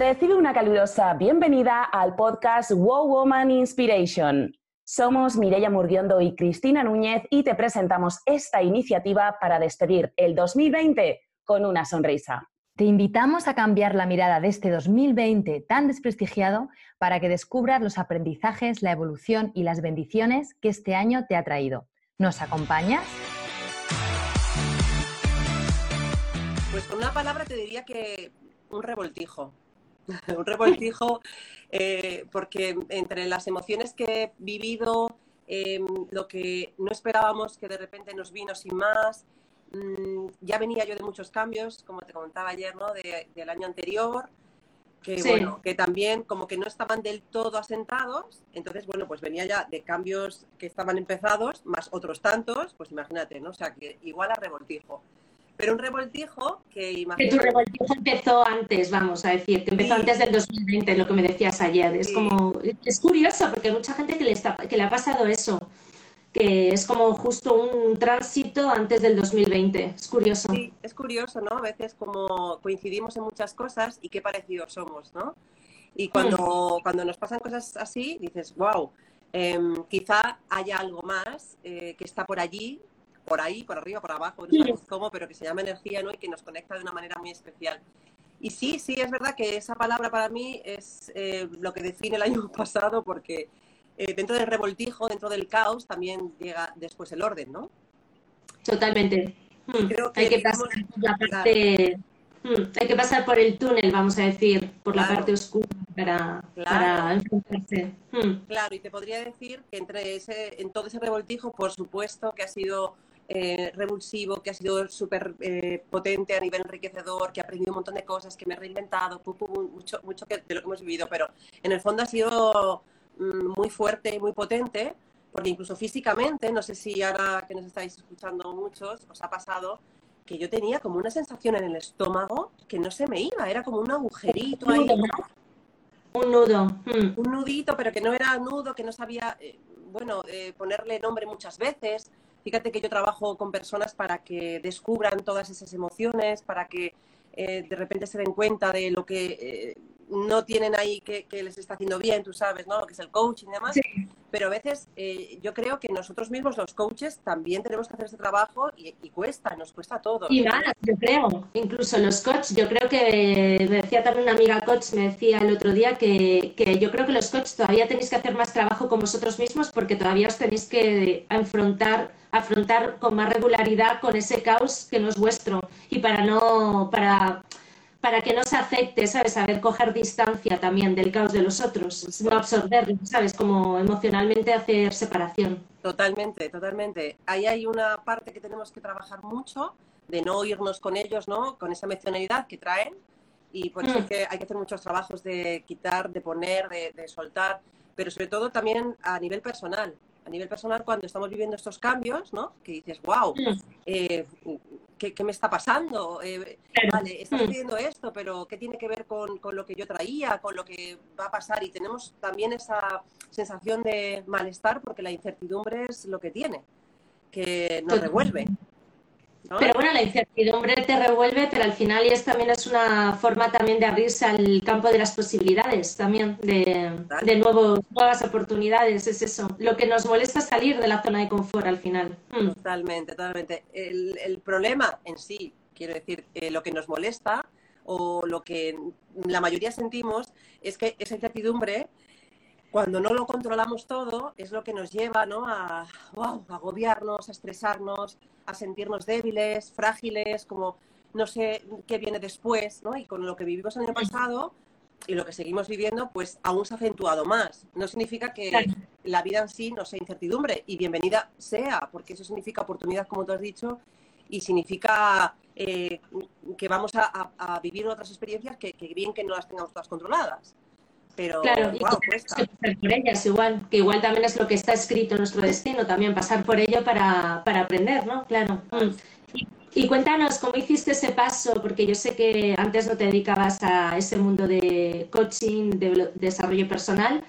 Recibe una calurosa bienvenida al podcast Wow Woman Inspiration. Somos Mireia Murguiondo y Cristina Núñez y te presentamos esta iniciativa para despedir el 2020 con una sonrisa. Te invitamos a cambiar la mirada de este 2020 tan desprestigiado para que descubras los aprendizajes, la evolución y las bendiciones que este año te ha traído. ¿Nos acompañas? Pues con una palabra te diría que un revoltijo. un revoltijo eh, porque entre las emociones que he vivido, em, lo que no esperábamos que de repente nos vino sin más, mm, ya venía yo de muchos cambios, como te comentaba ayer, ¿no? del año anterior, que, bueno, que también como que no estaban del todo asentados, entonces, bueno, pues venía ya de cambios que estaban empezados, más otros tantos, pues imagínate, ¿no? O sea, que igual a revoltijo. Pero un revoltijo que imagínate... Que tu revoltijo empezó antes, vamos a decir, que empezó antes del 2020, lo que me decías ayer. Es como, es curioso, porque hay mucha gente que le, está, que le ha pasado eso que es como justo un tránsito antes del 2020. Es curioso. Sí, es curioso, ¿no? A veces como coincidimos en muchas cosas y qué parecidos somos, ¿no? Y cuando, mm. cuando nos pasan cosas así, dices, wow, em, quizá haya algo más eh, que está por allí, por ahí, por arriba, por abajo, no sabemos cómo, pero que se llama energía, ¿no? Y que nos conecta de una manera muy especial. Y sí, sí, es verdad que esa palabra para mí es eh, lo que define el año pasado porque eh, dentro del revoltijo, dentro del caos, también llega después el orden, ¿no? Totalmente. Hmm. Creo que hay, que pasar por la parte, hmm, hay que pasar por el túnel, vamos a decir, por la parte oscura para, para enfrentarse. Hmm. Claro, y te podría decir que entre ese, en todo ese revoltijo, por supuesto que ha sido eh, revulsivo, que ha sido súper eh, potente a nivel enriquecedor, que ha aprendido un montón de cosas, que me he reinventado, mucho, mucho de lo que hemos vivido, pero en el fondo ha sido Mm, muy fuerte, muy potente, porque incluso físicamente, no sé si ahora que nos estáis escuchando muchos, os ha pasado que yo tenía como una sensación en el estómago que no se me iba, era como un agujerito ahí. Un nudo. Mm. Un nudito, pero que no era nudo, que no sabía, eh, bueno, eh, ponerle nombre muchas veces. Fíjate que yo trabajo con personas para que descubran todas esas emociones, para que eh, de repente se den cuenta de lo que no tienen ahí que, les está haciendo bien, tú sabes, ¿no? Lo que es el coaching y demás. Pero a veces eh, yo creo que nosotros mismos, los coaches, también tenemos que hacer ese trabajo y, cuesta, nos cuesta todo. Y más, yo creo. Incluso los coaches, yo creo que, me decía también una amiga coach, me decía el otro día que, que yo creo que los coaches todavía tenéis que hacer más trabajo con vosotros mismos porque todavía os tenéis que afrontar afrontar con más regularidad con ese caos que no es vuestro y para no para para que no se afecte, ¿sabes? Saber coger distancia también del caos de los otros, no absorberlo, ¿sabes? Como emocionalmente hacer separación. Totalmente, totalmente. Ahí hay una parte que tenemos que trabajar mucho, de no irnos con ellos, ¿no? Con esa emocionalidad que traen. Y por eso mm. hay que hacer muchos trabajos de quitar, de poner, de, de soltar, pero sobre todo también a nivel personal a nivel personal cuando estamos viviendo estos cambios, ¿no? Que dices, wow, mm. eh, ¿qué, me está pasando? Eh, vale, está sucediendo esto, pero ¿qué tiene que ver con, con, lo que yo traía, con lo que va a pasar? Y tenemos también esa sensación de malestar porque la incertidumbre es lo que tiene, que nos revuelve. Pero bueno, la incertidumbre te revuelve, pero al final y es también es una forma también de abrirse al campo de las posibilidades, también de, de nuevos, nuevas oportunidades, es eso. Lo que nos molesta es salir de la zona de confort al final. Hmm. Totalmente, totalmente. El, el, problema en sí, quiero decir, eh, lo que nos molesta o lo que la mayoría sentimos es que esa incertidumbre cuando no lo controlamos todo, es lo que nos lleva ¿no? a, wow, a agobiarnos, a estresarnos, a sentirnos débiles, frágiles, como no sé qué viene después, ¿no? Y con lo que vivimos el año pasado y lo que seguimos viviendo, pues aún se ha acentuado más. No significa que la vida en sí no sea incertidumbre y bienvenida sea, porque eso significa oportunidad, como tú has dicho, y significa eh, que vamos a, vivir otras experiencias que, que bien que no las tengamos todas controladas pero claro, y pasar por ellas igual, que igual también es lo que está escrito en nuestro destino, también pasar por ello para, para aprender, ¿no? Claro. Mm. Y, cuéntanos, ¿cómo hiciste ese paso? Porque yo sé que antes no te dedicabas a ese mundo de coaching, de, desarrollo personal.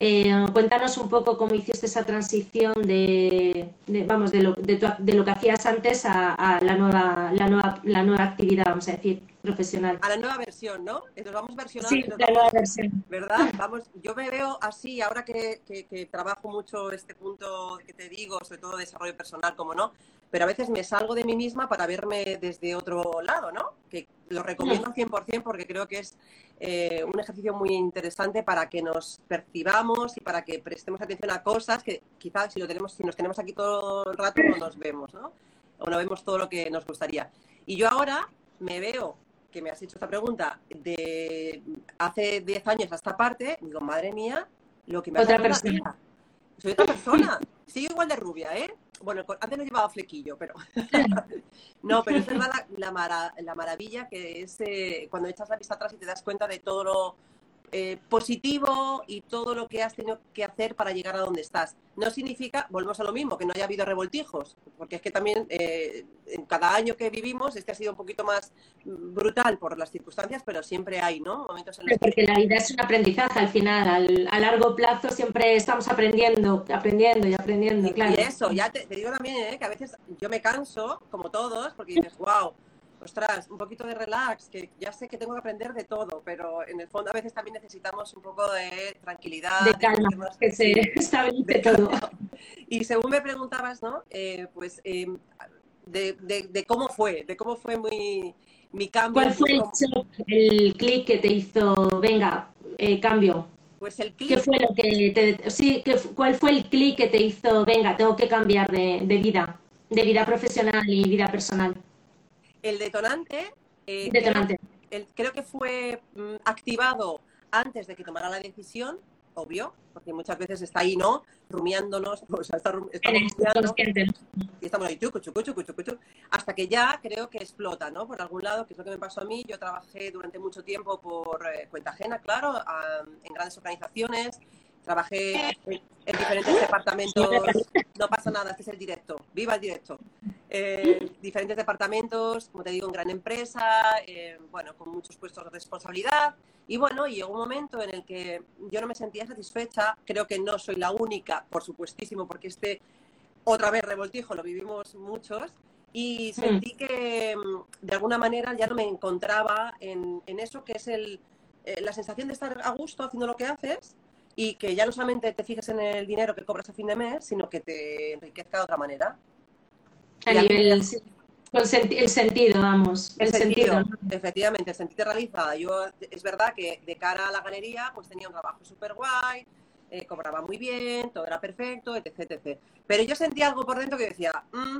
Eh, cuéntanos un poco cómo hiciste esa transición de, vamos, de lo, de, lo, que hacías antes a, a, la, nueva, la, nueva, la nueva actividad, vamos a decir. Profesional. A la nueva versión, ¿no? Nos vamos versionando. Sí, la nueva versión. ¿Verdad? Vamos, yo me veo así, ahora que, que- que trabajo mucho este punto que te digo, sobre todo desarrollo personal, como no, pero a veces me salgo de mí misma para verme desde otro lado, ¿no? Que lo recomiendo al 100% porque creo que es eh, un ejercicio muy interesante para que nos percibamos y para que prestemos atención a cosas que quizás si, lo tenemos, si nos tenemos aquí todo el rato no nos vemos, ¿no? O no vemos todo lo que nos gustaría. Y yo ahora me veo que me has hecho esta pregunta de hace 10 años a esta parte, digo, madre mía, lo que me ha Otra persona. Soy otra persona. Sigo igual de rubia, ¿eh? Bueno, antes no llevaba flequillo, pero... no, pero es verdad la, la mara- la maravilla que es eh, cuando echas la vista atrás y te das cuenta de todo lo eh, positivo y todo lo que has tenido que hacer para llegar a donde estás. No significa, volvemos a lo mismo, que no haya habido revoltijos, porque es que también eh, en cada año que vivimos, este ha sido un poquito más brutal por las circunstancias, pero siempre hay, ¿no? Momentos en los que Porque la vida es un aprendizaje al final. Al- a largo plazo siempre estamos aprendiendo, aprendiendo y aprendiendo, Y, claro. y eso, ya te, te digo también ¿eh? que a veces yo me canso, como todos, porque dices, wow, ostras, un poquito de relax, que ya sé que tengo que aprender de todo, pero en el fondo a veces también necesitamos un poco de tranquilidad. De calma, sentirnos- que se estabilice de todo. Y según me preguntabas, ¿no? Eh, pues eh, de, de- de cómo fue, de cómo fue mi, mi cambio. ¿Cuál fue el cómo- shock, el clic que te hizo, venga, eh, cambio? Pues el ¿Qué clic, fue lo que te, sí, qué fu- cuál fue el clic que te hizo, venga, tengo que cambiar de, de vida, de vida profesional y vida personal? El detonante, eh, Detonante. el- creo que fue mm, activado antes de que tomara la decisión, obvio, porque muchas veces está ahí, ¿no? Rumiándonos, o sea, está Eres rumiando y estamos ahí, chucu, chucu, chucu, chucu, chucu, hasta que ya creo que explota, ¿no? Por algún lado, que es lo que me pasó a mí. Yo trabajé durante mucho tiempo por eh, cuenta ajena, claro, a- en grandes organizaciones. Trabajé en, en diferentes departamentos. No pasa nada, este es el directo. ¡Viva el directo! Eh, diferentes departamentos, como te digo, en gran empresa, eh, bueno, con muchos puestos de responsabilidad. Y bueno, y llegó un momento en el que yo no me sentía satisfecha. Creo que no soy la única, por supuestísimo, porque este otra vez revoltijo lo vivimos muchos. Y sentí que mm, de alguna manera ya no me encontraba en, en eso que es el, eh, la sensación de estar a gusto haciendo lo que haces y que ya no solamente te fijes en el dinero que cobras a fin de mes, sino que te enriquezca de otra manera. A Y nivel, el sentido, vamos, el, El sentido. sentido, efectivamente, sentirte realizada. Yo, es verdad que de cara a la galería, pues tenía un trabajo súper guay, eh, cobraba muy bien, todo era perfecto, etc, etc. Pero yo sentía algo por dentro que decía, "Mm,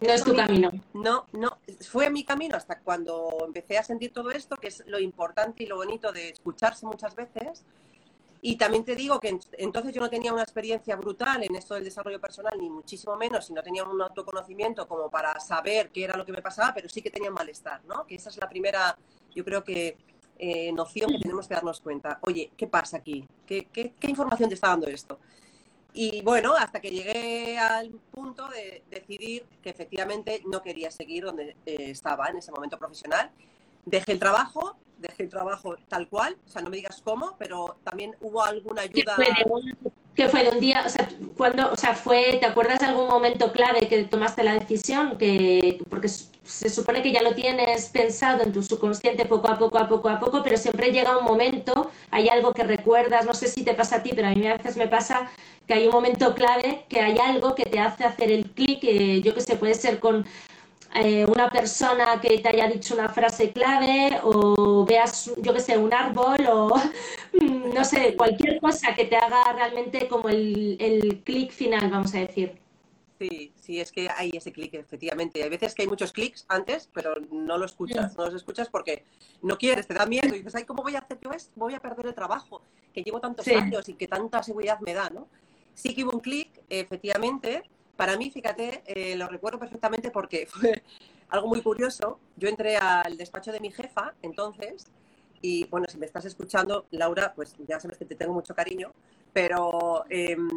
No es tu camino. no, no, fue mi camino hasta cuando empecé a sentir todo esto, que es lo importante y lo bonito de escucharse muchas veces. Y también te digo que en- entonces yo no tenía una experiencia brutal en esto del desarrollo personal, ni muchísimo menos, y no tenía un autoconocimiento como para saber qué era lo que me pasaba, pero sí que tenía malestar, ¿no? Que esa es la primera, yo creo que, eh, noción que tenemos que darnos cuenta. Oye, ¿qué pasa aquí? ¿Qué, qué, qué información te está dando esto? Y bueno, hasta que llegué al punto de decidir que efectivamente no quería seguir donde eh, estaba en ese momento profesional. Dejé el trabajo, dejé el trabajo tal cual, o sea, no me digas cómo, pero también hubo alguna ¿Qué ayuda. fue de un, qué fue de un día? O sea, cuando, o sea, fue, ¿te acuerdas de algún momento clave que tomaste la decisión? Que, porque se supone que ya lo tienes pensado en tu subconsciente poco a poco, a poco a poco, pero siempre llega un momento, hay algo que recuerdas, no sé si te pasa a ti, pero a mí a veces me pasa que hay un momento clave, que hay algo que te hace hacer el clic, eh, yo que sé, puede ser con eh, una persona que te haya dicho una frase clave o veas, yo que sé, un árbol o mm, no sé, cualquier cosa que te haga realmente como el, el clic final, vamos a decir. Sí, sí, es que hay ese clic, efectivamente. Hay veces que hay muchos clics antes, pero no lo escuchas, no los escuchas porque no quieres, te da miedo. Y dices, ay, ¿cómo voy a hacer yo esto? Voy a perder el trabajo que llevo tantos Sí. años y que tanta seguridad me da, ¿no? Sí que hubo un clic, efectivamente. Para mí, fíjate, eh, lo recuerdo perfectamente porque fue algo muy curioso. Yo entré al despacho de mi jefa, entonces, y bueno, si me estás escuchando, Laura, pues ya sabes que te tengo mucho cariño, pero em,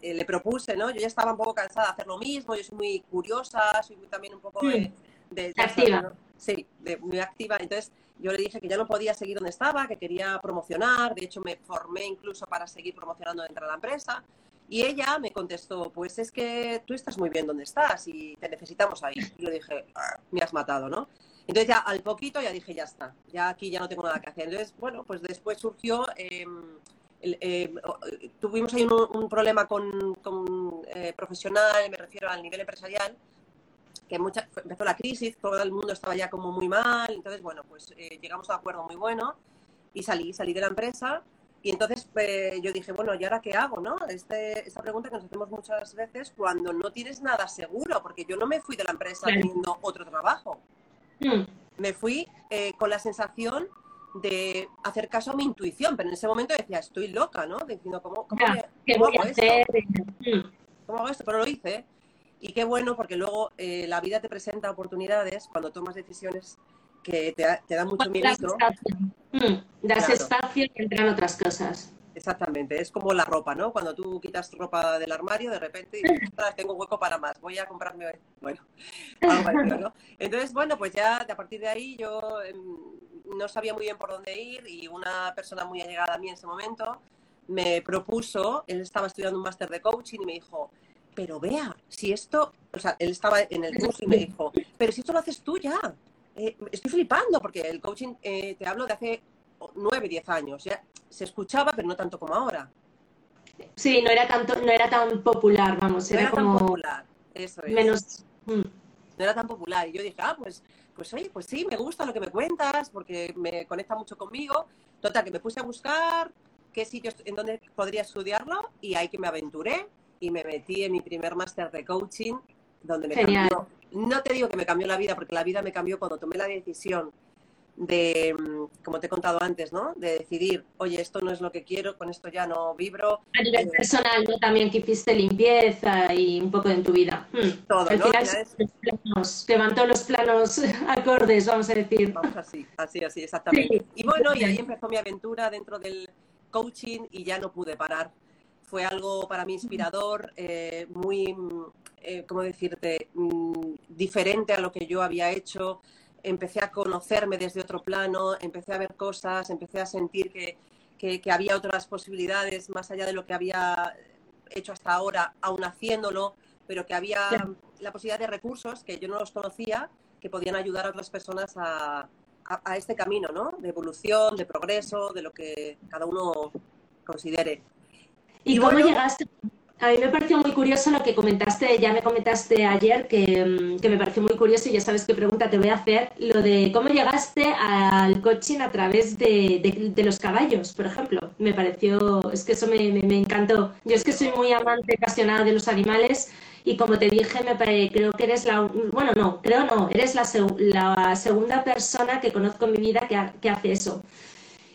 eh, le propuse, ¿no? Yo ya estaba un poco cansada de hacer lo mismo, yo soy muy curiosa, soy muy- también un poco de... de- de- Activa. ¿no? Sí, de, muy activa. Entonces yo le dije que ya no podía seguir donde estaba, que quería promocionar, de hecho me formé incluso para seguir promocionando dentro de la empresa. Y ella me contestó, pues es que tú estás muy bien donde estás y te necesitamos ahí. Y yo dije, "Ah, me has matado, ¿no? Entonces ya al poquito ya dije, ya está, ya aquí ya no tengo nada que hacer. Entonces, bueno, pues después surgió, em, em, tuvimos ahí un, problema con, con eh, profesional, me refiero al nivel empresarial, que mucha, empezó la crisis, todo el mundo estaba ya como muy mal, entonces, bueno, pues eh, llegamos a un acuerdo muy bueno y salí, salí de la empresa y entonces eh, yo dije, bueno, ¿y ahora qué hago? ¿no? Este, esta pregunta que nos hacemos muchas veces cuando no tienes nada seguro, porque yo no me fui de la empresa teniendo otro trabajo. Mm. Me fui eh, con la sensación de hacer caso a mi intuición, pero en ese momento decía, estoy loca, ¿no? Diciendo, ¿cómo, cómo, hago esto? Mm. ¿Cómo hago esto? Pero lo hice. Y qué bueno, porque luego eh, la vida te presenta oportunidades cuando tomas decisiones que te, te dan mucho miedo. Mm, das espacio y entran otras cosas. Exactamente, es como la ropa, ¿no? Cuando tú quitas ropa del armario, de repente dices, tengo hueco para más, voy a comprarme, bueno, algo ¿no? Entonces, bueno, pues ya a partir de ahí yo em, no sabía muy bien por dónde ir y una persona muy allegada a mí en ese momento me propuso, él estaba estudiando un máster de coaching y me dijo, pero vea, si esto, o sea, él estaba en el curso y me dijo, pero si esto lo haces tú ya, eh, estoy flipando porque el coaching, eh, te hablo de hace nueve, diez años, ya se escuchaba, pero no tanto como ahora. Sí, no era tanto, no era tan popular, vamos, no era, como tan popular, eso es. Menos. Mm. No era tan popular. Y yo dije, ah, pues, pues oye, pues sí, me gusta lo que me cuentas, porque me conecta mucho conmigo. Total, que me puse a buscar qué sitios en donde podría estudiarlo y ahí que me aventuré y me metí en mi primer máster de coaching, donde me cambió, no te digo que me cambió la vida, porque la vida me cambió cuando tomé la decisión de, mm, como te he contado antes, ¿no? De decidir, oye, esto no es lo que quiero, con esto ya no vibro. A nivel eh, personal, ¿no? También que hiciste limpieza y un poco en tu vida. Hmm. Todo, Al ¿no? final, levantó los planos acordes, vamos a decir. Vamos así, así, así, exactamente. Y bueno, y ahí empezó mi aventura dentro del coaching y ya no pude parar. Fue algo para mí inspirador, eh, muy, eh, ¿cómo decirte?, mm, diferente a lo que yo había hecho empecé a conocerme desde otro plano, empecé a ver cosas, empecé a sentir que, había otras posibilidades más allá de lo que había hecho hasta ahora, aún haciéndolo, pero que había la posibilidad de recursos que yo no los conocía, que podían ayudar a otras personas a, a, este camino, ¿no? De evolución, de progreso, de lo que cada uno considere. ¿Y, cómo llegaste? A mí me pareció muy curioso lo que comentaste, ya me comentaste ayer, mm, que, me pareció muy curioso y ya sabes qué pregunta te voy a hacer, lo de cómo llegaste al coaching a través de, los caballos, por ejemplo. Me pareció, es que eso me, encantó. Yo es que soy muy amante, apasionada de los animales y como te dije, me creo que eres la, bueno, no, creo no, eres la, la segunda persona que conozco en mi vida que, que hace eso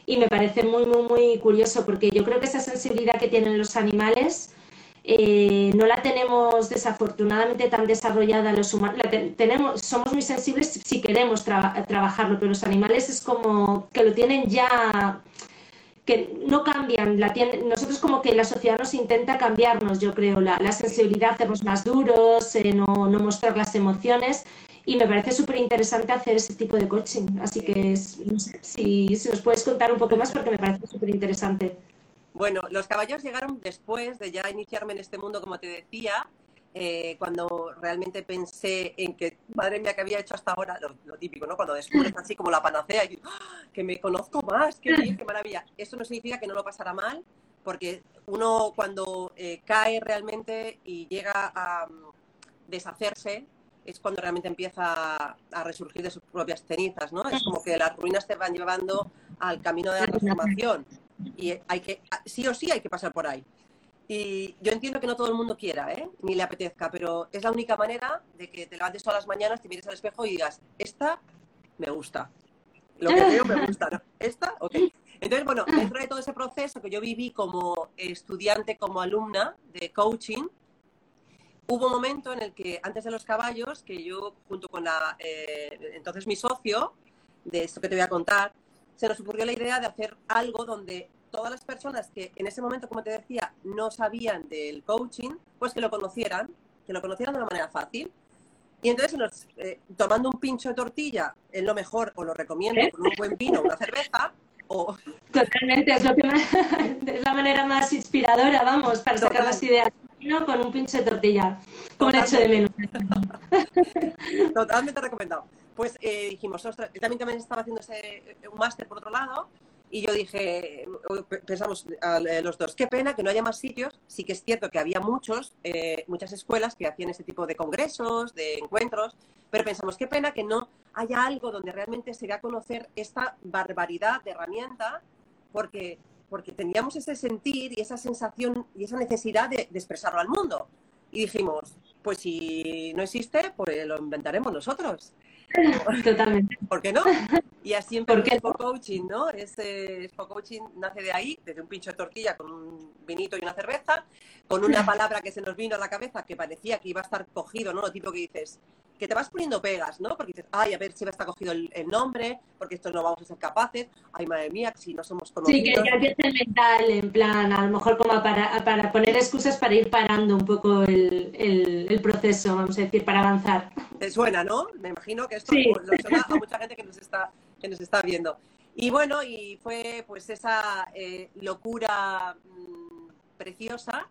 y me parece muy, muy, muy curioso porque yo creo que esa sensibilidad que tienen los animales eh, no la tenemos desafortunadamente tan desarrollada los humanos. tenemos, somos muy sensibles si queremos trabajarlo, pero los animales es como que lo tienen ya que no cambian, la nosotros como que la sociedad nos intenta cambiarnos, yo creo, la, sensibilidad, hacernos más duros, eh, no, mostrar las emociones y me parece súper interesante hacer ese tipo de coaching, así que si, nos puedes contar un poco más porque me parece súper interesante. Bueno, los caballos llegaron después de ya iniciarme en este mundo, como te decía, eh, cuando realmente pensé en que, madre mía, que había hecho hasta ahora, lo, típico, ¿no? Cuando descubres así como la panacea y ¡ah! que me conozco más, qué bien, qué maravilla. Eso no significa que no lo pasara mal, porque uno cuando eh, cae realmente y llega a mm, deshacerse, es cuando realmente empieza a, resurgir de sus propias cenizas, ¿no? Es como que las ruinas te van llevando al camino de la transformación y hay que, sí o sí hay que pasar por ahí. Y yo entiendo que no todo el mundo quiera, ¿eh? ni le apetezca, pero es la única manera de que te levantes todas las mañanas, te mires al espejo y digas, esta me gusta. Lo que veo me gusta, ¿no? ¿Esta? Ok. Entonces, bueno, dentro de todo ese proceso que yo viví como estudiante, como alumna de coaching, hubo un momento en el que, antes de los caballos, que yo, junto con la, eh, entonces mi socio, de esto que te voy a contar, se nos ocurrió la idea de hacer algo donde todas las personas que en ese momento, como te decía, no sabían del coaching, pues que lo conocieran, que lo conocieran de una manera fácil. Y entonces, eh, tomando un pincho de tortilla, es lo mejor, o lo recomiendo, ¿Eh? con un buen vino, una cerveza, o... Totalmente, es, lo que es la manera más inspiradora, vamos, para sacar las ideas. Con un pincho de tortilla, como le echo de menos. Totalmente recomendado. pues eh, dijimos, ostras, también, también estaba haciendo ese, un máster por otro lado, y yo dije, pensamos eh, los dos, qué pena que no haya más sitios. Sí que es cierto que había muchos, eh, muchas escuelas que hacían ese tipo de congresos, de encuentros, pero pensamos, qué pena que no haya algo donde realmente se dé a conocer esta barbaridad de herramienta, porque, porque teníamos ese sentir y esa sensación y esa necesidad de, de expresarlo al mundo. Y dijimos, pues si no existe, pues lo inventaremos nosotros. Totalmente. ¿Por qué no? Y así empezó el Coaching, ¿no? Ese Coaching nace de ahí, desde un pincho de tortilla con un vinito y una cerveza, con una palabra que se nos vino a la cabeza que parecía que iba a estar cogido, ¿no? Lo tipo que dices, que te vas poniendo pegas, ¿no? Porque dices, ay, a ver si a estar cogido el, nombre, porque esto no vamos a ser capaces, ay, madre mía, si no somos conocidos. Sí, que ya el mental, en plan, a lo mejor como para, para poner excusas para ir parando un poco el, el, proceso, vamos a decir, para avanzar. Te suena, ¿no? Me imagino que esto lo suena a mucha gente que nos está, que nos está viendo. Y bueno, y fue pues esa eh, locura mmm, preciosa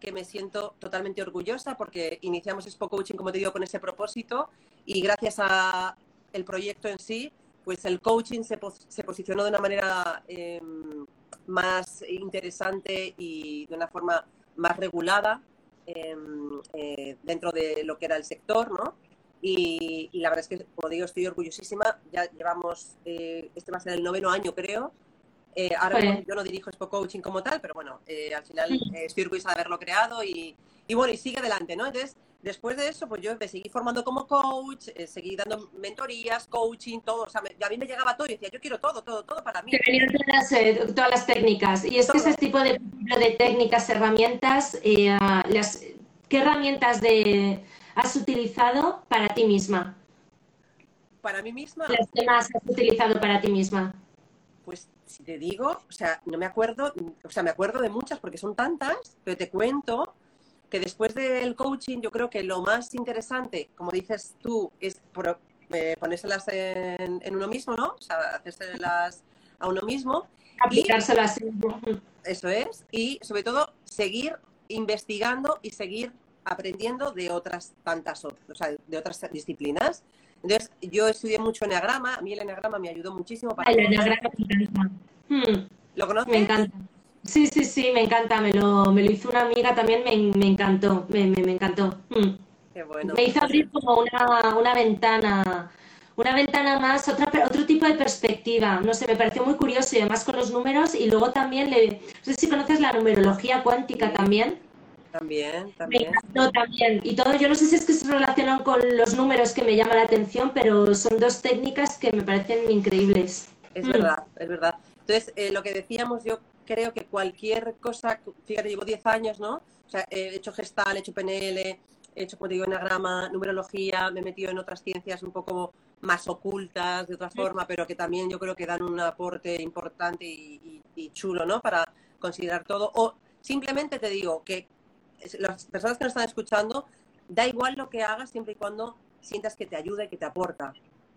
que me siento totalmente orgullosa porque iniciamos Expo Coaching, como te digo, con ese propósito y gracias a el proyecto en sí, pues el coaching se, se posicionó de una manera em, más interesante y de una forma más regulada em, eh, dentro de lo que era el sector, ¿no? Y, la verdad es que, como digo, estoy orgullosísima. Ya llevamos, eh, este va a ser el noveno año, creo, eh, ahora yo no dirijo Expo Coaching como tal, pero bueno, eh, al final eh, estoy orgullosa de haberlo creado y, y, bueno, y sigue adelante, ¿no? Entonces, después de eso, pues yo me seguí formando como coach, seguí dando mentorías, coaching, todo. O sea, a mí me llegaba todo y decía, yo quiero todo, todo, todo para mí. Te venían todas, todas, las técnicas. Y es que ese tipo de, de técnicas, herramientas, las, ¿qué herramientas de, has utilizado para ti misma? Para mí misma. Las que más has utilizado para ti misma. Pues si te digo, o sea, no me acuerdo, o sea, me acuerdo de muchas porque son tantas, pero te cuento que después del coaching yo creo que lo más interesante, como dices tú, es eh, ponérselas en, uno mismo, ¿no? O sea, hacérselas a uno mismo. Aplicárselas. Eso es. Y sobre todo, seguir investigando y seguir aprendiendo de otras tantas, o sea, de otras disciplinas. Entonces, yo estudié mucho Enneagrama, a mí el Enneagrama me ayudó muchísimo para... El Enneagrama me encanta. Hmm. ¿Lo conoces? Me encanta. Sí, sí, sí, me encanta. Me lo, me lo hizo una amiga también, me, me encantó, me, me, encantó. Hmm. Qué bueno. Me hizo abrir como una, una ventana, una ventana más, otra, otro tipo de perspectiva. No sé, me pareció muy curioso y además con los números y luego también, le, no sé si conoces la numerología cuántica también. También, también. también. Y todo, yo no sé si es que se relacionan con los números que me llaman la atención, pero son dos técnicas que me parecen increíbles. Es verdad, es verdad. Entonces, eh, lo que decíamos, yo creo que cualquier cosa, fíjate, llevo 10 años, ¿no? O sea, he hecho gestal, he hecho PNL, he hecho, como digo, enagrama, numerología, me he metido en otras ciencias un poco más ocultas, de otra forma, pero que también yo creo que dan un aporte importante y, y chulo, ¿no? Para considerar todo. O simplemente te digo que las personas que nos están escuchando, da igual lo que hagas siempre y cuando sientas que te ayuda y que te aporta.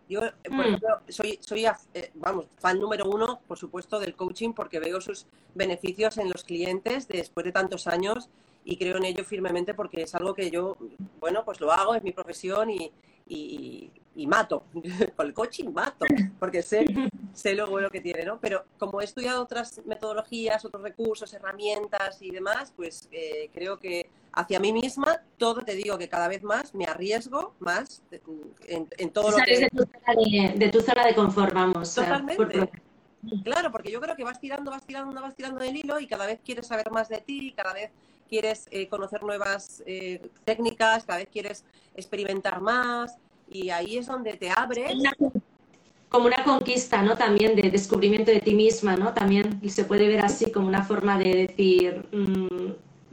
Yo, eh, por mm. ejemplo, soy, soy eh, vamos, fan número uno, por supuesto, del coaching porque veo sus beneficios en los clientes después de tantos años y creo en ello firmemente porque es algo que yo, bueno, pues lo hago, es mi profesión y, y, mato. Con el coaching mato, porque sé, sé lo bueno que tiene, ¿no? Pero como he estudiado otras metodologías, otros recursos, herramientas y demás, pues eh, creo que hacia mí misma, todo te digo que cada vez más me arriesgo más en, todo lo que... De tu, zona de, de tu zona de confort, vamos. Totalmente. Claro, porque yo creo que vas tirando, vas tirando, vas tirando del hilo y cada vez quieres saber más de ti, cada vez quieres eh, conocer nuevas eh, técnicas, cada vez quieres experimentar más y ahí es donde te abres. Como una conquista, ¿no? También de descubrimiento de ti misma, ¿no? También se puede ver así como una forma de decir, mm,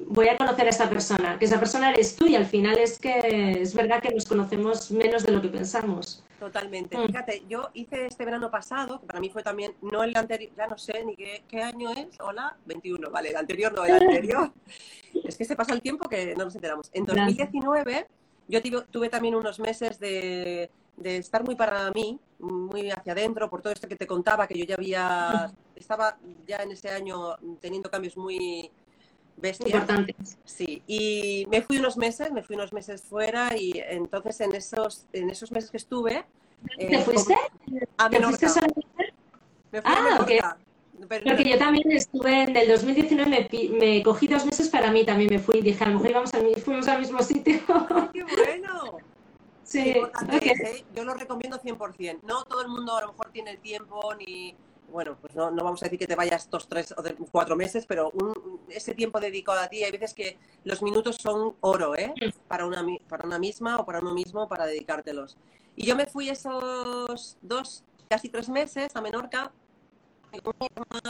voy a conocer a esta persona, que esa persona eres tú y al final es que es verdad que nos conocemos menos de lo que pensamos. Totalmente. Mm. Fíjate, yo hice este verano pasado, que para mí fue también, no el anterior, ya no sé ni qué, qué, año es, hola, 21, vale, el anterior no, el anterior. es que se pasa el tiempo que no nos enteramos. En 2019 yo tuve, también unos meses de, de, estar muy para mí, muy hacia adentro, por todo esto que te contaba, que yo ya había, estaba ya en ese año teniendo cambios muy, Importantes. Sí, y me fui unos meses, me fui unos meses fuera y entonces en esos, en esos meses que estuve, Eh, ¿Te fuiste? A ¿Te fuiste solo? Me fui a Ah, ok. Menorca. Pero- Porque yo también estuve en el 2019, me, me cogí dos meses para mí, también me fui y dije, a lo mejor íbamos al, fuimos al mismo sitio. ¡Ay, ¡Qué bueno! Sí, es, ¿eh? Yo lo recomiendo 100%. No todo el mundo a lo mejor tiene el tiempo ni... Bueno, pues no, no vamos a decir que te vayas estos tres o cuatro meses, pero un- ese tiempo dedicado a ti, hay veces que los minutos son oro, ¿eh? Para una, para una misma o para uno mismo para dedicártelos. Y yo me fui esos dos, casi tres meses a Menorca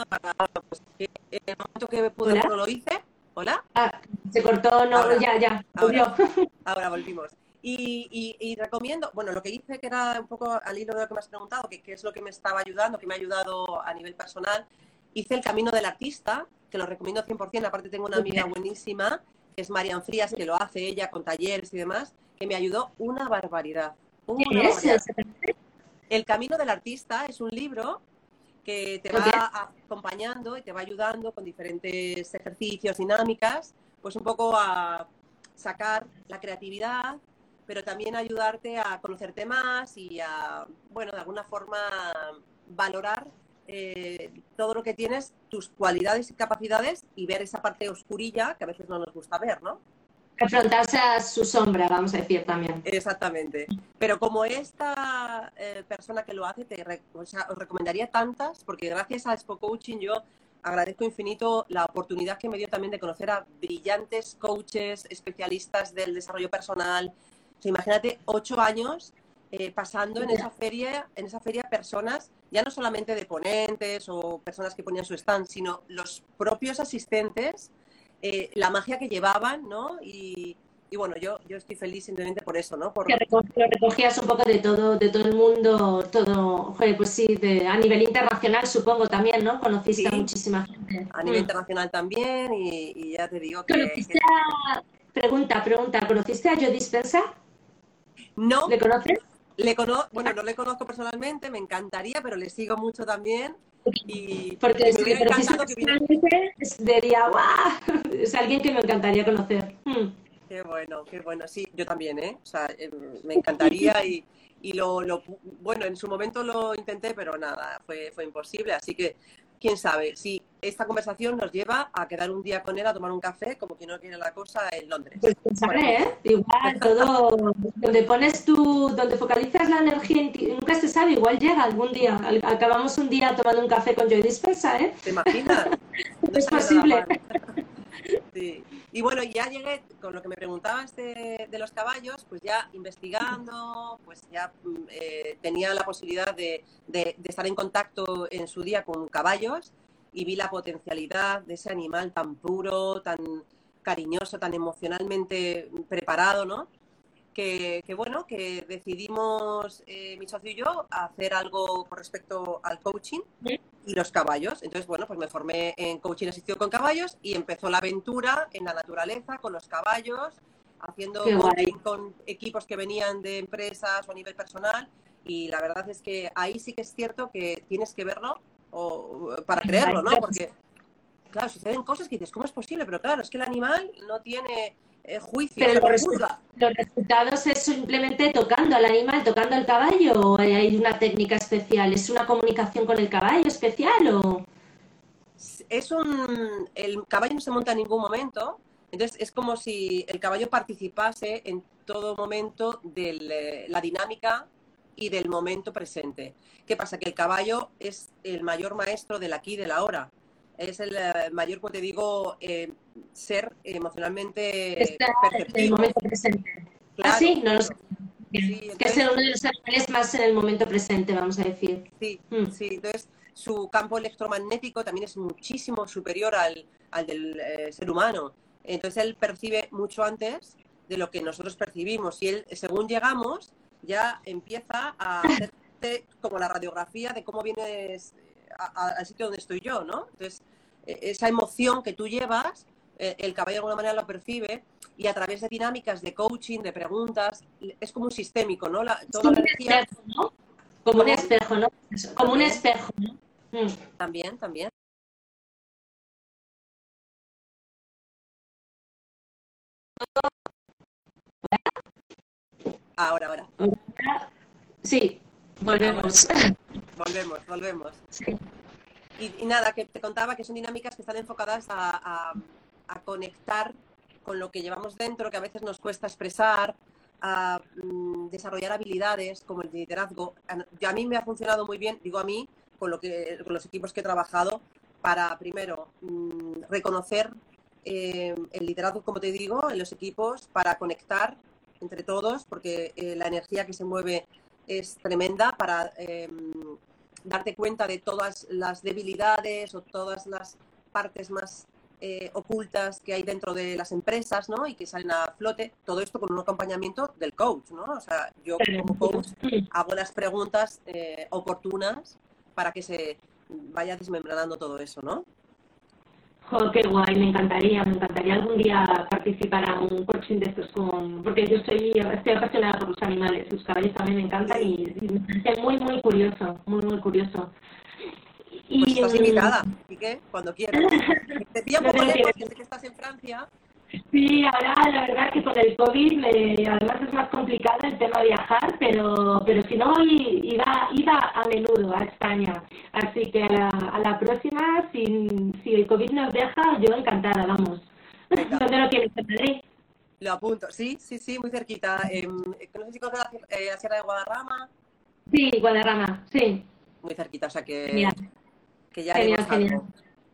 para, pues, en el momento que pude Hola. no lo hice. ¿Hola? Ah, se cortó, no, Ahora, ya, ya, ahora. volvió. Ahora volvimos. Y, y- y recomiendo, bueno, lo que hice, que era un poco al hilo de lo que me has preguntado, que es lo que me estaba ayudando, que me ha ayudado a nivel personal, hice el camino del artista, que lo recomiendo 100%, aparte tengo una amiga buenísima, que es Marian Frías, que lo hace ella con talleres y demás, que me ayudó una barbaridad. Una ¿Qué es? barbaridad. El camino del artista es un libro que te va acompañando y te va ayudando con diferentes ejercicios, dinámicas, pues un poco a sacar la creatividad, pero también ayudarte a conocerte más y a, bueno, de alguna forma valorar eh, todo lo que tienes, tus cualidades y capacidades y ver esa parte oscurilla que a veces no nos gusta ver, ¿no? Enfrentarse a su sombra, vamos a decir también. Exactamente. Pero como esta eh, persona que lo hace, te re- o sea, os recomendaría tantas, porque gracias a Expo Coaching yo agradezco infinito la oportunidad que me dio también de conocer a brillantes coaches, especialistas del desarrollo personal. O sea, imagínate ocho años eh, pasando en esa feria, en esa feria personas, ya no solamente de ponentes o personas que ponían su stand, sino los propios asistentes, eh, la magia que llevaban, ¿no? Y, y bueno, yo, yo estoy feliz simplemente por eso, ¿no? Por, Que recogías un poco de todo, de todo el mundo, todo, pues sí, de, a nivel internacional supongo también, ¿no? Conociste a Sí. muchísima gente. a nivel Mm. internacional también y, y ya te digo que, ¿Conociste que a... Pregunta, pregunta, ¿conociste a Joe Dispensa? No ¿Le conoces? le conozco, bueno, no le conozco personalmente, me encantaría, pero le sigo mucho también y Porque me hubiera encantado que diría, ¡guau! Es alguien que me encantaría conocer. Mm. Qué bueno, qué bueno. Sí, yo también, ¿eh? O sea, eh, me encantaría y, y lo, lo- bueno, en su momento lo intenté, pero nada, fue, fue imposible. Así que, quién sabe, si esta conversación nos lleva a quedar un día con él a tomar un café, como quien no quiere la cosa, en Londres. Pues sabe, ¿eh? Igual todo, donde pones tu, donde focalizas la energía en ti, nunca se sabe, igual llega algún día. Acabamos un día tomando un café con Joy Dispensa, ¿eh? ¿Te imaginas? No Es posible. Sí. Y bueno, ya llegué con lo que me preguntabas de, de los caballos, pues ya investigando, pues ya mm, eh, tenía la posibilidad de, de- de estar en contacto en su día con caballos y vi la potencialidad de ese animal tan puro, tan cariñoso, tan emocionalmente preparado, ¿no? Que, que bueno, que decidimos eh, mi socio y yo hacer algo con respecto al coaching y los caballos. Entonces, bueno, pues me formé en coaching asistido con caballos y empezó la aventura en la naturaleza con los caballos, haciendo con equipos que venían de empresas o a nivel personal. Y la verdad es que ahí sí que es cierto que tienes que verlo o, para creerlo, ¿no? Porque, claro, suceden cosas que dices, ¿cómo es posible? Pero claro, es que el animal no tiene eh, juicio, Pero los, juzga. los resultados es simplemente tocando al animal, tocando al caballo, o hay- hay una técnica especial, es una comunicación con el caballo especial o es un el caballo no se monta en ningún momento entonces es como si el caballo participase en todo momento de la dinámica y del momento presente qué pasa que el caballo es el mayor maestro del aquí y del ahora es el eh, mayor como te digo eh, ser emocionalmente está en el perceptivo momento presente. Claro. ah, sí, no lo sé. Sí, Es que es entonces- uno de los animales más en el momento presente, vamos a decir. Sí, Mm. sí, entonces su campo electromagnético también es muchísimo superior al, al del eh, ser humano. Entonces él percibe mucho antes de lo que nosotros percibimos y él, según llegamos, ya empieza a hacerte como la radiografía de cómo vienes a- al sitio donde estoy yo, ¿no? Entonces, eh, esa emoción que tú llevas, eh, el caballo de alguna manera lo percibe y a través de dinámicas de coaching, de preguntas, es como un sistémico, ¿no? La, toda como la un energía espejo, ¿no? Como un espejo, ¿no? Como un espejo, ¿no? Mm. también, también. Ahora, ahora. Sí, Volvemos. Volvemos, volvemos. Y, nada, que te contaba que son dinámicas que están enfocadas a, conectar con lo que llevamos dentro, que a veces nos cuesta expresar, a mm, desarrollar habilidades como el liderazgo. A, mí me ha funcionado muy bien, digo a mí, con, lo que, con los equipos que he trabajado, para primero mm, reconocer eh, el liderazgo, como te digo, en los equipos, para conectar entre todos, porque eh, la energía que se mueve es tremenda para em, darte cuenta de todas las debilidades o todas las partes más eh, ocultas que hay dentro de las empresas, ¿no? Y que salen a flote, todo esto con un acompañamiento del coach, ¿no? O sea, yo como coach hago las preguntas eh, oportunas para que se vaya desmembranando todo eso, ¿no? Oh, qué guay, me encantaría, me encantaría algún día participar a un coaching de estos con, porque yo soy, estoy apasionada por los animales, los caballos también me encantan y, es muy, muy curioso, muy, muy curioso. Y, pues estás invitada, ¿y qué? Cuando quieras. Te pillo un poco lejos, que sé que estás en Francia, Sí, ahora la verdad que con el COVID además es más complicado el tema de viajar, pero, pero si no, iba, iba a menudo a España. Así que a la, próxima, si, si el COVID nos deja, yo encantada, vamos. ¿Dónde lo quieres? ¿En Lo apunto, sí, sí, sí, muy cerquita. Eh, no sé si conoces la, eh, Sierra de Guadarrama. Sí, Guadarrama, sí. Muy cerquita, o sea que, que ya haremos algo.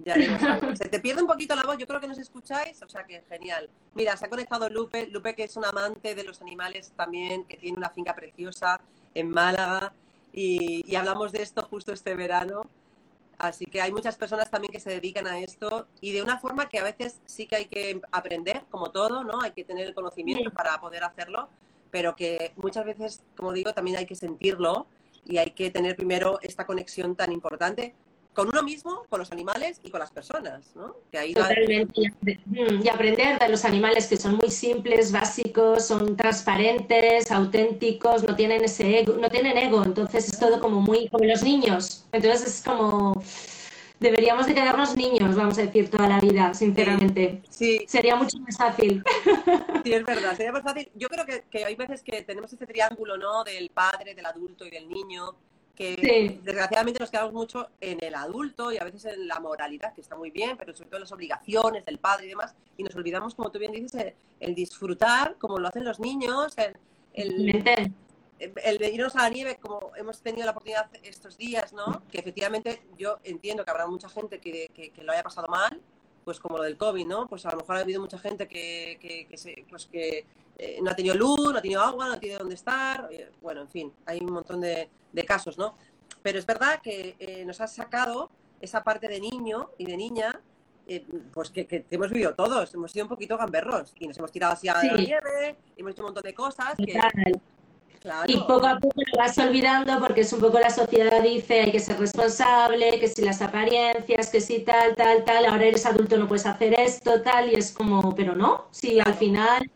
Se te pierde un poquito la voz, yo creo que nos escucháis, o sea que genial. Mira, se ha conectado Lupe, Lupe que es un amante de los animales también, que tiene una finca preciosa en Málaga y, hablamos de esto justo este verano. Así que hay muchas personas también que se dedican a esto y de una forma que a veces sí que hay que aprender, como todo, ¿no? Hay que tener el conocimiento para poder hacerlo, pero que muchas veces, como digo, también hay que sentirlo y hay que tener primero esta conexión tan importante con uno mismo, con los animales y con las personas, ¿no? Totalmente. Y aprender de los animales que son muy simples, básicos, son transparentes, auténticos, no tienen ese ego, no tienen ego, entonces es todo como muy como los niños. Entonces es como deberíamos de quedarnos niños, vamos a decir, toda la vida, sinceramente. Sí. Sería mucho más fácil. Sí, es verdad, sería más fácil. Yo creo que, que hay veces que tenemos ese triángulo, ¿no? Del padre, del adulto y del niño que desgraciadamente nos quedamos mucho en el adulto y a veces en la moralidad, que está muy bien, pero sobre todo en las obligaciones del padre y demás, y nos olvidamos, como tú bien dices, el, disfrutar, como lo hacen los niños, el, el, el, de irnos a la nieve, como hemos tenido la oportunidad estos días, ¿no? Que efectivamente yo entiendo que habrá mucha gente que, que, lo haya pasado mal, pues como lo del COVID, ¿no? Pues a lo mejor ha habido mucha gente que, que, se, pues que eh, no ha tenido luz, no ha tenido agua, no ha tenido dónde estar, eh, bueno, en fin, hay un montón de, de casos, ¿no? Pero es verdad que eh, nos ha sacado esa parte de niño y de niña, pues que, hemos vivido todos, hemos sido un poquito gamberros y nos hemos tirado hacia la nieve, hemos hecho un montón de cosas. Y poco a poco lo vas olvidando porque es un poco la sociedad dice hay que ser responsable, que si las apariencias, que si tal, tal, tal, ahora eres adulto no puedes hacer esto, tal, y es como, pero no, si al final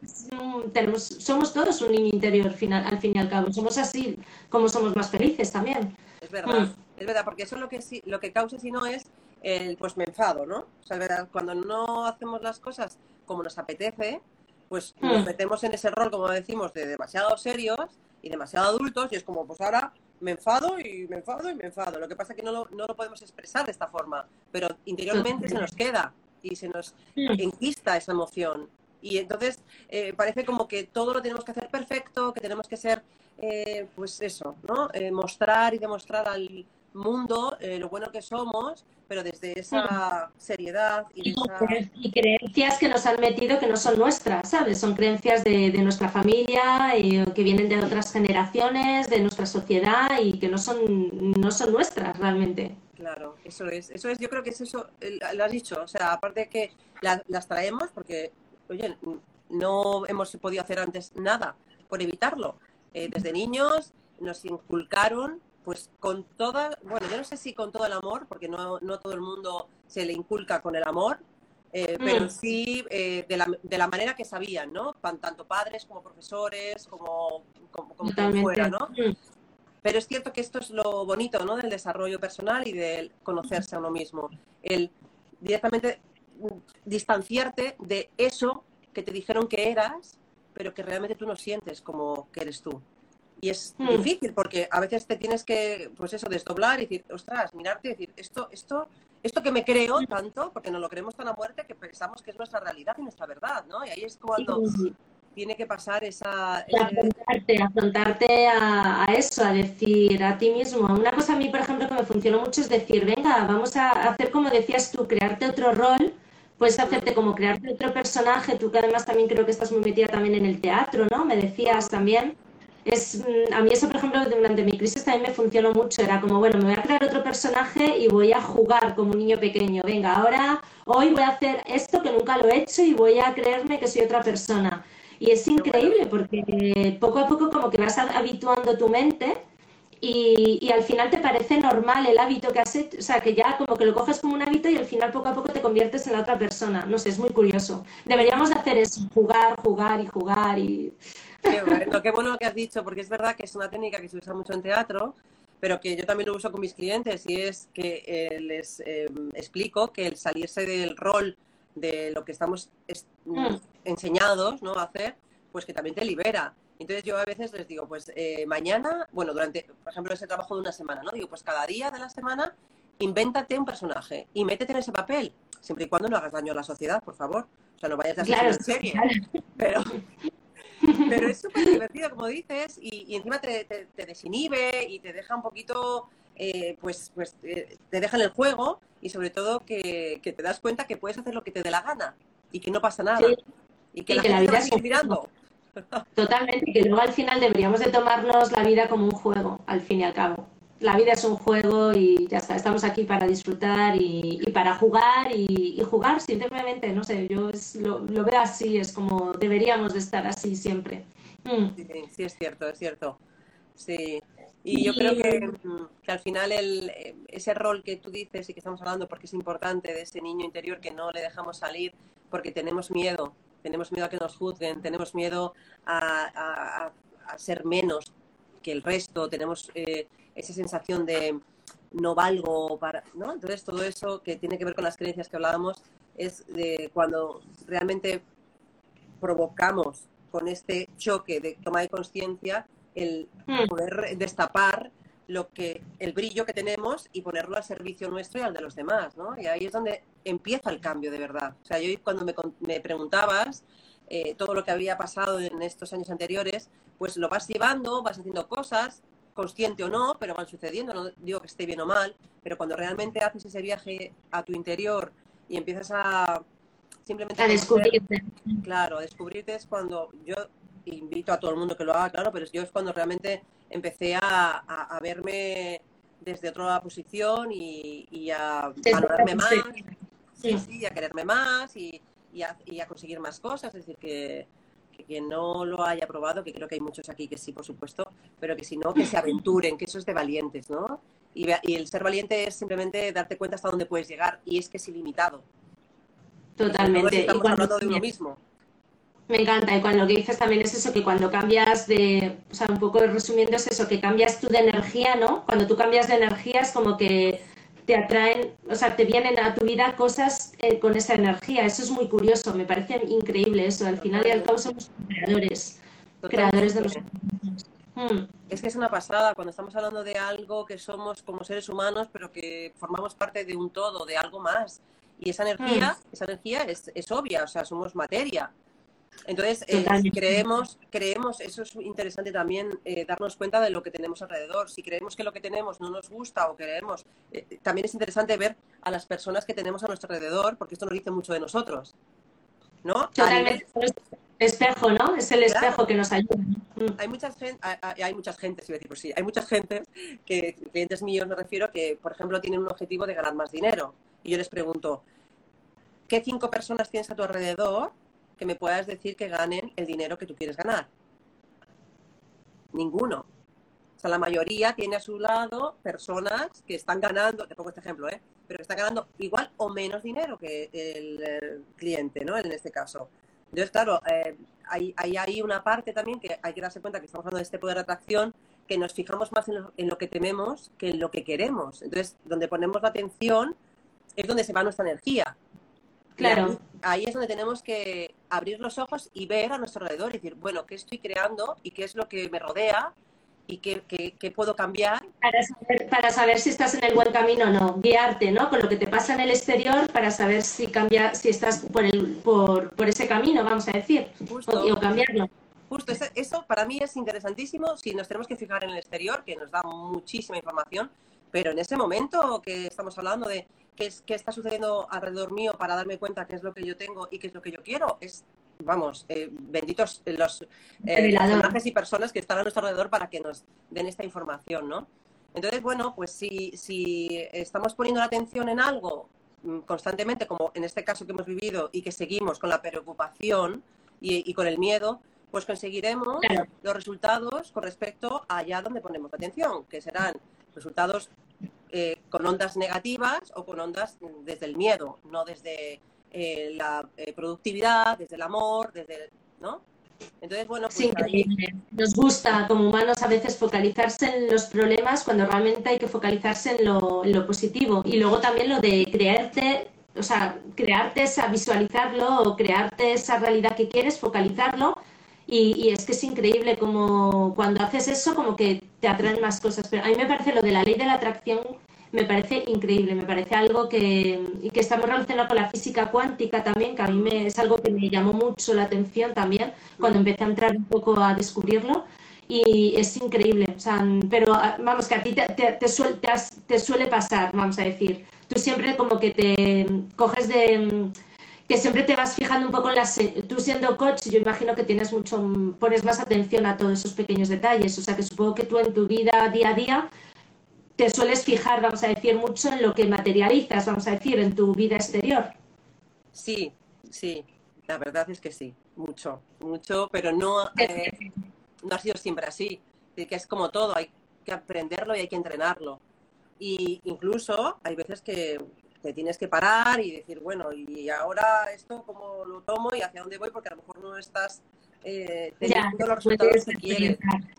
tenemos, somos todos un niño interior final, al fin y al cabo, somos así como somos más felices también. Es verdad, mm. es verdad, porque eso lo que lo que causa si no es el pues me enfado, ¿no? O sea, cuando no hacemos las cosas como nos apetece, pues nos mm. metemos en ese rol, como decimos, de demasiado serios y demasiado adultos y es como, pues ahora me enfado y me enfado y me enfado. Lo que pasa es que no lo, no lo podemos expresar de esta forma, pero interiormente se nos queda y se nos enquista esa emoción. Y entonces eh, parece como que todo lo tenemos que hacer perfecto, que tenemos que ser, eh, pues eso, ¿no? Eh, mostrar y demostrar al, mundo, lo bueno que somos, pero desde esa seriedad y, creencias que nos han metido que no son nuestras, ¿sabes? Son creencias de, nuestra familia, y que vienen de otras generaciones, de nuestra sociedad y que no son, no son nuestras realmente. Claro, eso es, eso es, yo creo que es eso, lo has dicho, o sea, aparte de que las traemos porque, oye, no hemos podido hacer antes nada por evitarlo. Eh, desde niños nos inculcaron pues con toda, bueno, yo no sé si con todo el amor, porque no, no todo el mundo se le inculca con el amor, eh, pero mm. sí eh, de, la, de, la, manera que sabían, ¿no? Tanto padres como profesores, como, como, fuera, ¿no? Mm. Pero es cierto que esto es lo bonito, ¿no? Del desarrollo personal y del conocerse a uno mismo. El directamente distanciarte de eso que te dijeron que eras, pero que realmente tú no sientes como que eres tú. Y es mm. difícil porque a veces te tienes que, pues eso, desdoblar y decir, ostras, mirarte y decir, esto, esto, esto que me creo tanto, porque no lo creemos tan a muerte que pensamos que es nuestra realidad y nuestra verdad, ¿no? Y ahí es cuando tiene que pasar esa... Afrontarte, afrontarte a, eso, a decir a ti mismo. Una cosa a mí, por ejemplo, que me funcionó mucho es decir, venga, vamos a hacer como decías tú, crearte otro rol, puedes hacerte como crearte otro personaje, tú que además también creo que estás muy metida también en el teatro, ¿no? Me decías también. Es, mm, a mí eso, por ejemplo, durante mi crisis también me funcionó mucho. Era como, bueno, me voy a crear otro personaje y voy a jugar como un niño pequeño. Venga, ahora, hoy voy a hacer esto que nunca lo he hecho y voy a creerme que soy otra persona. Y es increíble porque poco a poco como que vas habituando tu mente y, y, al final te parece normal el hábito que has hecho, o sea, que ya como que lo coges como un hábito y al final poco a poco te conviertes en la otra persona. No sé, es muy curioso. Deberíamos de hacer eso, jugar, jugar y jugar y... Qué bueno, qué bueno lo que has dicho, porque es verdad que es una técnica que se usa mucho en teatro, pero que yo también lo uso con mis clientes y es que eh, les eh, explico que el salirse del rol de lo que estamos mm. enseñados ¿no? a hacer, pues que también te libera. Entonces yo a veces les digo, pues eh, mañana, bueno, durante, por ejemplo, ese trabajo de una semana, ¿no? Digo, pues cada día de la semana, invéntate un personaje y métete en ese papel, siempre y cuando no hagas daño a la sociedad, por favor. O sea, no vayas a hacer en serie. Pero, pero es súper divertido, como dices, y, encima te, te, desinhibe y te deja un poquito, eh, pues, pues eh, te deja en el juego y sobre todo que, te das cuenta que puedes hacer lo que te dé la gana y que no pasa nada. Y que, la, vida sigue mirando. Totalmente, que luego al final deberíamos de tomarnos la vida como un juego, al fin y al cabo. La vida es un juego y ya está, estamos aquí para disfrutar y, para jugar y, jugar simplemente, no sé, yo lo, veo así, es como deberíamos de estar así siempre. Mm. Sí, es cierto, es cierto. Sí, y yo creo que, que, al final el, ese rol que tú dices y que estamos hablando, porque es importante, de ese niño interior que no le dejamos salir porque tenemos miedo, tenemos miedo a que nos juzguen, tenemos miedo a, ser menos que el resto, tenemos eh, esa sensación de no valgo para, ¿no? Entonces todo eso que tiene que ver con las creencias que hablábamos es de cuando realmente provocamos con este choque de toma de conciencia el hmm. poder destapar lo que el brillo que tenemos y ponerlo al servicio nuestro y al de los demás, ¿no? Y ahí es donde empieza el cambio de verdad. O sea, yo cuando me, preguntabas eh, todo lo que había pasado en estos años anteriores, pues lo vas llevando, vas haciendo cosas, consciente o no, pero van sucediendo, no digo que esté bien o mal, pero cuando realmente haces ese viaje a tu interior y empiezas a simplemente... A descubrirte. Claro, a descubrirte es cuando yo invito a todo el mundo que lo haga, claro, pero yo es cuando realmente empecé a, verme desde otra posición y, a valorarme más, sí. a quererme más y, a, conseguir más cosas. Es decir, que, quien no lo haya probado, que creo que hay muchos aquí que sí, por supuesto, pero que si no, que se aventuren, que eso es de valientes, ¿no? Y, y el ser valiente es simplemente darte cuenta hasta dónde puedes llegar y es que es ilimitado. Totalmente. Estamos hablando de uno mismo. Me encanta, y cuando lo que dices también es eso, que cuando cambias de, o sea, un poco resumiendo es eso, que cambias tú de energía, ¿no? Cuando tú cambias de energía es como que te atraen, o sea, te vienen a tu vida cosas eh, con esa energía. Eso es muy curioso, me parece increíble eso. Al final y al cabo somos creadores, creadores de los hmm. Es que es una pasada cuando estamos hablando de algo que somos como seres humanos, pero que formamos parte de un todo, de algo más. Y esa energía, hmm. esa energía es, es obvia, o sea, somos materia. Entonces, eh, creemos, creemos, eso es interesante también, eh, darnos cuenta de lo que tenemos alrededor. Si creemos que lo que tenemos no nos gusta o queremos, eh, también es interesante ver a las personas que tenemos a nuestro alrededor, porque esto nos dice mucho de nosotros. ¿No? Totalmente. Espejo, ¿no? Es el espejo que nos ayuda. Mm. Hay muchas hay muchas gentes, decir, pues sí, hay muchas gentes que, clientes míos me refiero, que, por ejemplo, tienen un objetivo de ganar más dinero. Y yo les pregunto, ¿qué cinco personas tienes a tu alrededor que me puedas decir que ganen el dinero que tú quieres ganar. Ninguno. O sea, la mayoría tiene a su lado personas que están ganando, te pongo este ejemplo, ¿eh? pero que están ganando igual o menos dinero que el, cliente, ¿no? En este caso. Entonces, claro, eh, hay, hay, una parte también que hay que darse cuenta que estamos hablando de este poder de atracción, que nos fijamos más en lo, en lo que tememos que en lo que queremos. Entonces, donde ponemos la atención es donde se va nuestra energía. Claro. Ahí, es donde tenemos que abrir los ojos y ver a nuestro alrededor y decir, bueno, ¿qué estoy creando y qué es lo que me rodea y qué, qué, puedo cambiar. Para saber, para saber si estás en el buen camino o no, guiarte ¿no? con lo que te pasa en el exterior para saber si, cambia, si estás por, el, por, por ese camino, vamos a decir, o, cambiarlo. Justo, eso, para mí es interesantísimo si nos tenemos que fijar en el exterior, que nos da muchísima información, pero en ese momento que estamos hablando de qué, es, qué está sucediendo alrededor mío para darme cuenta qué es lo que yo tengo y qué es lo que yo quiero, es vamos, eh, benditos los eh, personajes y personas que están a nuestro alrededor para que nos den esta información, ¿no? Entonces, bueno, pues si, si estamos poniendo la atención en algo mm, constantemente, como en este caso que hemos vivido, y que seguimos con la preocupación y, con el miedo, pues conseguiremos los resultados con respecto a allá donde ponemos atención, que serán resultados eh, con ondas negativas o con ondas desde el miedo, no desde eh, la eh, productividad, desde el amor, desde, ¿no? Entonces, bueno, pues sí, nos gusta como humanos a veces focalizarse en los problemas cuando realmente hay que focalizarse en lo, positivo. Y luego también lo de crearte, o sea, crearte esa, visualizarlo o crearte esa realidad que quieres, focalizarlo. Y, y, es que es increíble como cuando haces eso, como que te atraen más cosas. Pero a mí me parece lo de la ley de la atracción me parece increíble, me parece algo que, que estamos relacionado con la física cuántica también, que a mí me, es algo que me llamó mucho la atención también cuando empecé a entrar un poco a descubrirlo. Y es increíble, o sea, pero ah, vamos, que a ti te, te, suele pasar, vamos a decir, tú siempre como que te coges de que siempre te vas fijando un poco en las tú siendo coach yo imagino que tienes mucho pones más atención a todos esos pequeños detalles o sea que supongo que tú en tu vida día a día te sueles fijar, vamos a decir, mucho en lo que materializas, vamos a decir, en tu vida exterior. Sí, sí, la verdad es que sí, mucho, mucho, pero no, eh, no ha sido siempre así. que es como todo, hay que aprenderlo y hay que entrenarlo. Y incluso hay veces que te tienes que parar y decir, bueno, y ahora esto cómo lo tomo y hacia dónde voy, porque a lo mejor no estás eh, teniendo los resultados que quieres.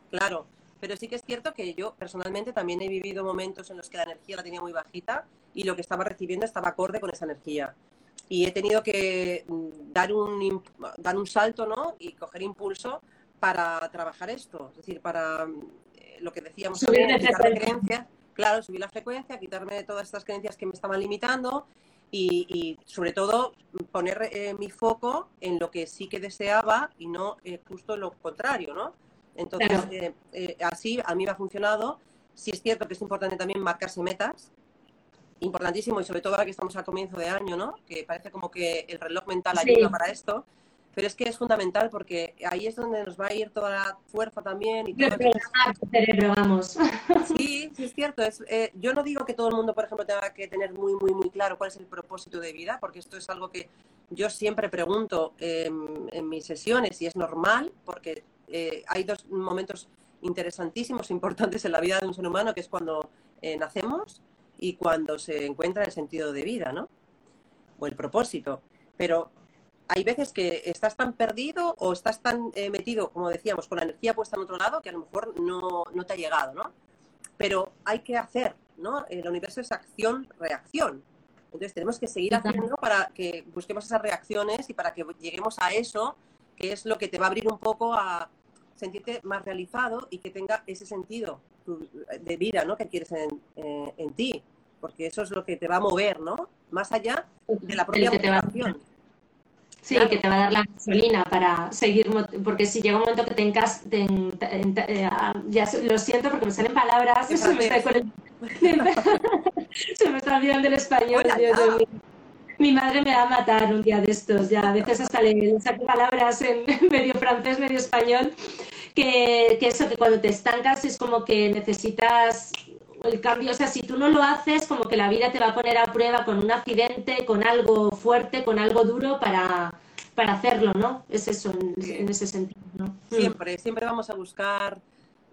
Claro, pero sí que es cierto que yo personalmente también he vivido momentos en los que la energía la tenía muy bajita y lo que estaba recibiendo estaba acorde con esa energía. Y he tenido que mm, dar un, dar un salto ¿no? y coger impulso para trabajar esto. Es decir, para eh, lo que decíamos, subir quitar creencias. Claro, subir la frecuencia, quitarme todas estas creencias que me estaban limitando y, sobre todo poner eh, mi foco en lo que sí que deseaba y no eh, justo lo contrario, ¿no? Entonces, eh, eh, así a mí me ha funcionado. Sí es cierto que es importante también marcarse metas, importantísimo, y sobre todo ahora que estamos al comienzo de año, ¿no? Que parece como que el reloj mental ayuda para esto, pero es que es fundamental porque ahí es donde nos va a ir toda la fuerza también. Y todo cerebro, vamos. Sí, sí es cierto. Es, eh, yo no digo que todo el mundo, por ejemplo, tenga que tener muy, muy, muy claro cuál es el propósito de vida, porque esto es algo que yo siempre pregunto en mis sesiones y es normal, porque eh, hay dos momentos interesantísimos, importantes en la vida de un ser humano, que es cuando eh, nacemos y cuando se encuentra el sentido de vida, ¿no? O el propósito. Pero hay veces que estás tan perdido o estás tan eh, metido, como decíamos, con la energía puesta en otro lado, que a lo mejor no, no te ha llegado, ¿no? Pero hay que hacer, ¿no? El universo es acción-reacción. Entonces tenemos que seguir haciendo para que busquemos esas reacciones y para que lleguemos a eso, que es lo que te va a abrir un poco a, sentirte más realizado y que tenga ese sentido de vida ¿no? que quieres en, eh, en ti, porque eso es lo que te va a mover, ¿no? Más allá de la propia motivación. Sí, que te va a dar la gasolina para seguir, porque si llega un momento que te encas, eh, ah, ya lo siento porque me salen palabras, se me, está se me está olvidando el español. Mi madre me va a matar un día de estos, ya a veces hasta le saco palabras en medio francés, medio español, que, que eso, que cuando te estancas es como que necesitas el cambio, o sea, si tú no lo haces, como que la vida te va a poner a prueba con un accidente, con algo fuerte, con algo duro para, para hacerlo, ¿no? Es eso, en, ese sentido, ¿no? Siempre, siempre vamos a buscar,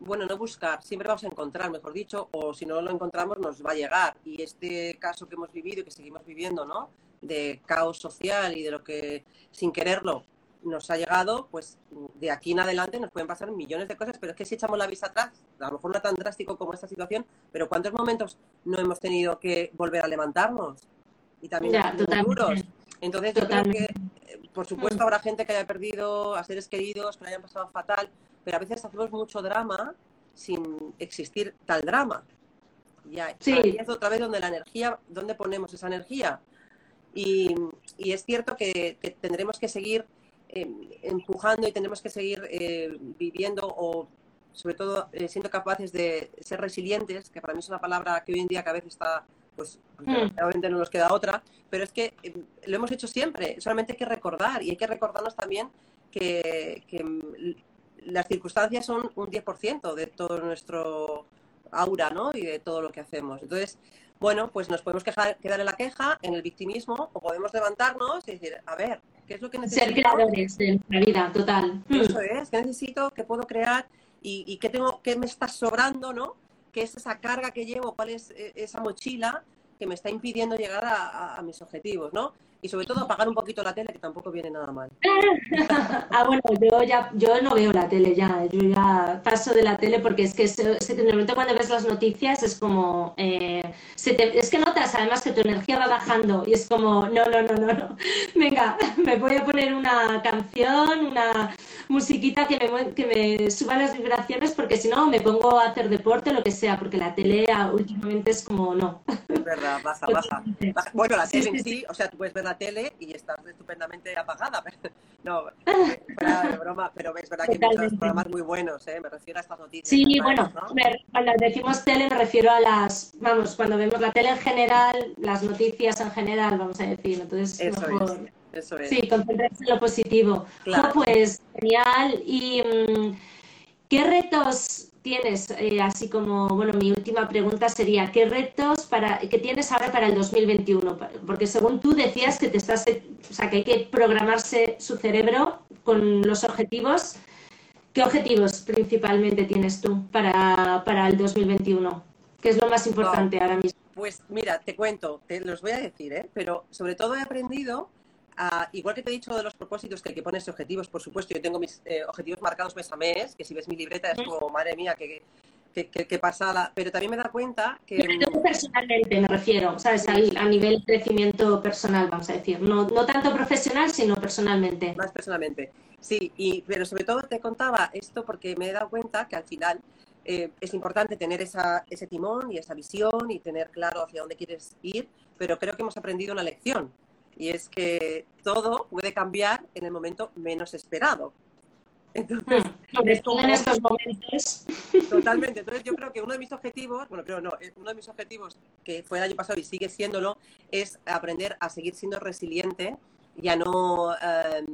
bueno, no buscar, siempre vamos a encontrar, mejor dicho, o si no lo encontramos nos va a llegar. Y este caso que hemos vivido y que seguimos viviendo, ¿no? de caos social y de lo que sin quererlo nos ha llegado, pues de aquí en adelante nos pueden pasar millones de cosas, pero es que si echamos la vista atrás, a lo mejor no tan drástico como esta situación, pero ¿cuántos momentos no hemos tenido que volver a levantarnos? Y también duros. Entonces yo creo que, eh, por supuesto, habrá gente que haya perdido a seres queridos, que le hayan pasado fatal, pero a veces hacemos mucho drama sin existir tal drama. Ya, Sí. ahí es otra vez donde la energía, ¿dónde ponemos esa energía? Y, y es cierto que, que tendremos que seguir eh, empujando y tendremos que seguir eh, viviendo o sobre todo eh, siendo capaces de ser resilientes, que para mí es una palabra que hoy en día cada vez está, pues obviamente no nos queda otra, pero es que eh, lo hemos hecho siempre, solamente hay que recordar y hay que recordarnos también que, que, mm, las circunstancias son un 10% de todo nuestro aura, ¿no? Y de todo lo que hacemos. Entonces, bueno, pues nos podemos quejar, quedar en la queja, en el victimismo, o podemos levantarnos y decir, a ver, ¿qué es lo que necesito? Ser creadores de nuestra vida, total. Eso es, ¿qué necesito? ¿Qué puedo crear? ¿Y, y qué, tengo, qué me está sobrando, no? ¿Qué es esa carga que llevo? ¿Cuál es eh, esa mochila que me está impidiendo llegar a, a- a mis objetivos, no? Y sobre todo apagar un poquito la tele, que tampoco viene nada mal. Ah, bueno, yo ya yo no veo la tele ya, yo ya paso de la tele porque es que en el momento cuando ves las noticias es como, eh, se te- es que notas además que tu energía va bajando y es como, no, no, no, no, no, venga, me voy a poner una canción, una musiquita que me, que me suba las vibraciones porque si no me pongo a hacer deporte, lo que sea, porque la tele últimamente es como, no. Es verdad, baja, baja. baja. Bueno, la tele en sí, o sea, tú puedes ver la tele y estás estupendamente apagada. no, fuera de broma, pero es verdad que hay programas muy buenos, ¿eh? Me refiero a estas noticias. Sí, bueno, ¿no? me- cuando decimos tele me refiero a las, vamos, cuando vemos la tele en general, las noticias en general, vamos a decir, entonces Eso mejor. es, eso es. Sí, concentrarse en lo positivo. Claro. Pues genial. ¿Y mm, qué retos tienes? Eh, así como, bueno, mi última pregunta sería, ¿qué retos para, que tienes ahora para el 2021? Pa- Porque según tú decías que te estás, o sea, que hay que programarse su cerebro con los objetivos. ¿Qué objetivos principalmente tienes tú para, para el 2021? ¿Qué es lo más importante ahora mismo? Pues mira, te cuento, te los voy a decir, ¿eh? pero sobre todo he aprendido, a, igual que te he dicho de los propósitos que hay que ponerse objetivos, por supuesto, yo tengo mis eh, objetivos marcados mes a mes, que si ves mi libreta es como, madre mía, que, que, que, que pasada, pero también me da cuenta que... Pero personalmente me refiero, ¿sabes? Al- a nivel de crecimiento personal, vamos a decir. No, no tanto profesional, sino personalmente. Más personalmente. Sí, y, pero sobre todo te contaba esto porque me he dado cuenta que al final eh, es importante tener esa, ese timón y esa visión y tener claro hacia dónde quieres ir, pero creo que hemos aprendido una lección y es que todo puede cambiar en el momento menos esperado. Entonces, Sobre es como- en estos momentos. Totalmente. Entonces yo creo que uno de mis objetivos, bueno, creo no, eh, uno de mis objetivos que fue el año pasado y sigue siéndolo, es aprender a seguir siendo resiliente y a no eh,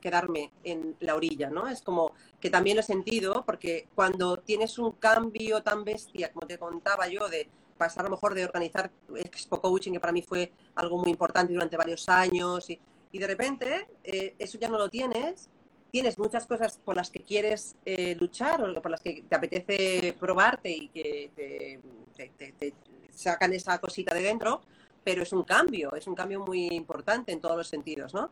quedarme en la orilla, ¿no? Es como que también lo he sentido porque cuando tienes un cambio tan bestia, como te contaba yo, de pasar a lo mejor de organizar Expo Coaching, que para mí fue algo muy importante durante varios años, y, de repente eh, eso ya no lo tienes tienes muchas cosas por las que quieres eh, luchar o por las que te apetece probarte y que te- te sacan esa cosita de dentro, pero es un cambio, es un cambio muy importante en todos los sentidos, ¿no?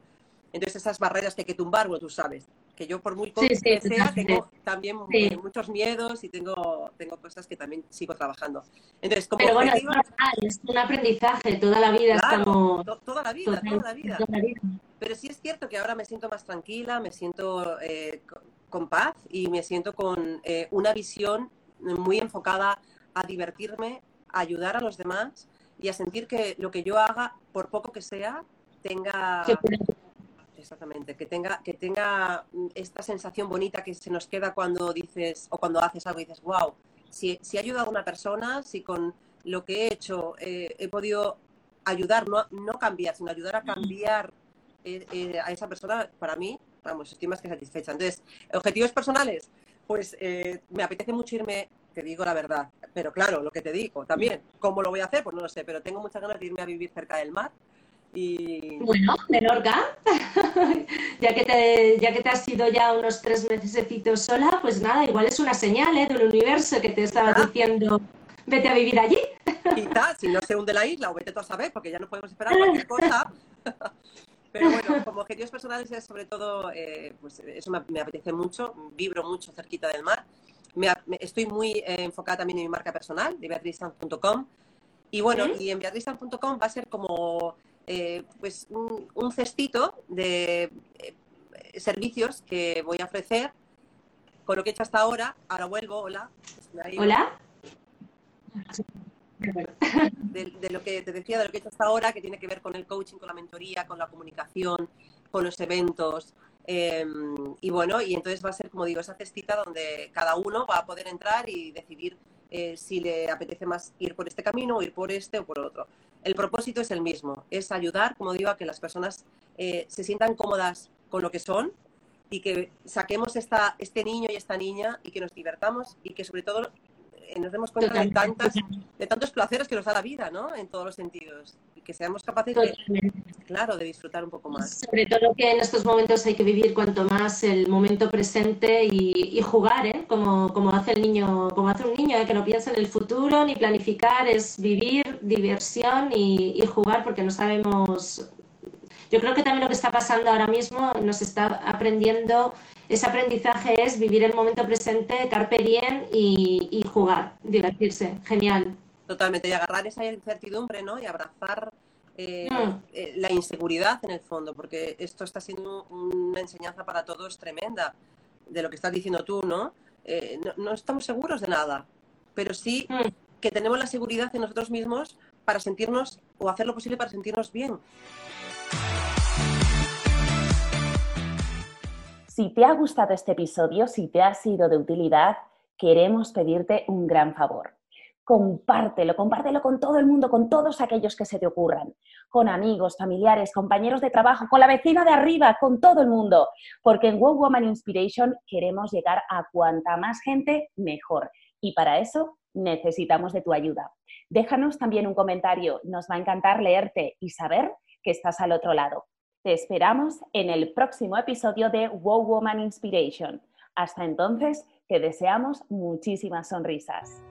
Entonces esas barreras que hay que tumbar, bueno, tú sabes, que yo por muy Sí, que sea, tengo también Sí. eh, muchos miedos y tengo, tengo cosas que también sigo trabajando. Entonces, como Pero bueno, es objetivo, normal, es un aprendizaje. Toda la vida claro, estamos... to- toda la vida, toda la vida. toda la vida. Pero sí es cierto que ahora me siento más tranquila, me siento eh, co- con paz y me siento con eh, una visión muy enfocada a divertirme, a ayudar a los demás y a sentir que lo que yo haga, por poco que sea, tenga. Exactamente, que tenga que tenga mm, esta sensación bonita que se nos queda cuando dices o cuando haces algo y dices, wow, si, si he ayudado a una persona, si con lo que he hecho eh, he podido ayudar, no, no cambiar, sino ayudar a cambiar eh, eh, a esa persona, para mí, vamos, estoy más que satisfecha. Entonces, objetivos personales, pues eh, me apetece mucho irme, te digo la verdad, pero claro, lo que te digo también, ¿cómo lo voy a hacer? Pues no lo sé, pero tengo muchas ganas de irme a vivir cerca del mar y Bueno, Menorca, ya que te, ya que te has ido ya unos tres meses sola, pues nada, igual es una señal ¿eh? del universo que te estaba Ah. diciendo, vete a vivir allí. quizás, si no se hunde la isla, o vete tú a saber, porque ya no podemos esperar cualquier cosa. Pero bueno, como objetivos personales es sobre todo, eh, pues eso me, me apetece mucho, vibro mucho cerquita del mar. Me, me- estoy muy eh, enfocada también en mi marca personal, de beatrizsanz.com. Y bueno, y en beatrizsanz.com va a ser como eh, pues un, un cestito de eh, servicios que voy a ofrecer con lo que he hecho hasta ahora, ahora vuelvo, hola. Hola. De, lo que te decía, de lo que he hecho hasta ahora, que tiene que ver con el coaching, con la mentoría, con la comunicación, con los eventos. Em, y bueno, y entonces va a ser, como digo, esa cestita donde cada uno va a poder entrar y decidir eh, si le apetece más ir por este camino o ir por este o por otro. El propósito es el mismo, es ayudar, como digo, a que las personas eh, se sientan cómodas con lo que son y que saquemos esta, este niño y esta niña y que nos divertamos y que sobre todo eh, nos demos cuenta de, tantas, de tantos placeres que nos da la vida, ¿no? En todos los sentidos. Y que seamos capaces de, claro, de disfrutar un poco más. Sobre todo que en estos momentos hay que vivir cuanto más el momento presente y, jugar, ¿eh? Como, como, hace el niño, como hace un niño, ¿eh? que no piensa en el futuro ni planificar, es vivir, diversión y, y jugar porque no sabemos yo creo que también lo que está pasando ahora mismo nos está aprendiendo ese aprendizaje es vivir el momento presente, carpe diem y, jugar, divertirse. Genial. Totalmente, y agarrar esa incertidumbre, ¿no? Y abrazar eh, mm. eh, la inseguridad en el fondo, porque esto está siendo una enseñanza para todos tremenda, de lo que estás diciendo tú, ¿no? Eh, no, estamos seguros de nada, pero sí mm. que tenemos la seguridad en nosotros mismos para sentirnos o hacer lo posible para sentirnos bien. Si te ha gustado este episodio, si te ha sido de utilidad, queremos pedirte un gran favor. Compártelo, compártelo con todo el mundo, con todos aquellos que se te ocurran, con amigos, familiares, compañeros de trabajo, con la vecina de arriba, con todo el mundo, porque en Wow Woman Inspiration queremos llegar a cuanta más gente mejor y para eso necesitamos de tu ayuda. Déjanos también un comentario, nos va a encantar leerte y saber que estás al otro lado. Te esperamos en el próximo episodio de Wow Woman Inspiration. Hasta entonces, te deseamos muchísimas sonrisas.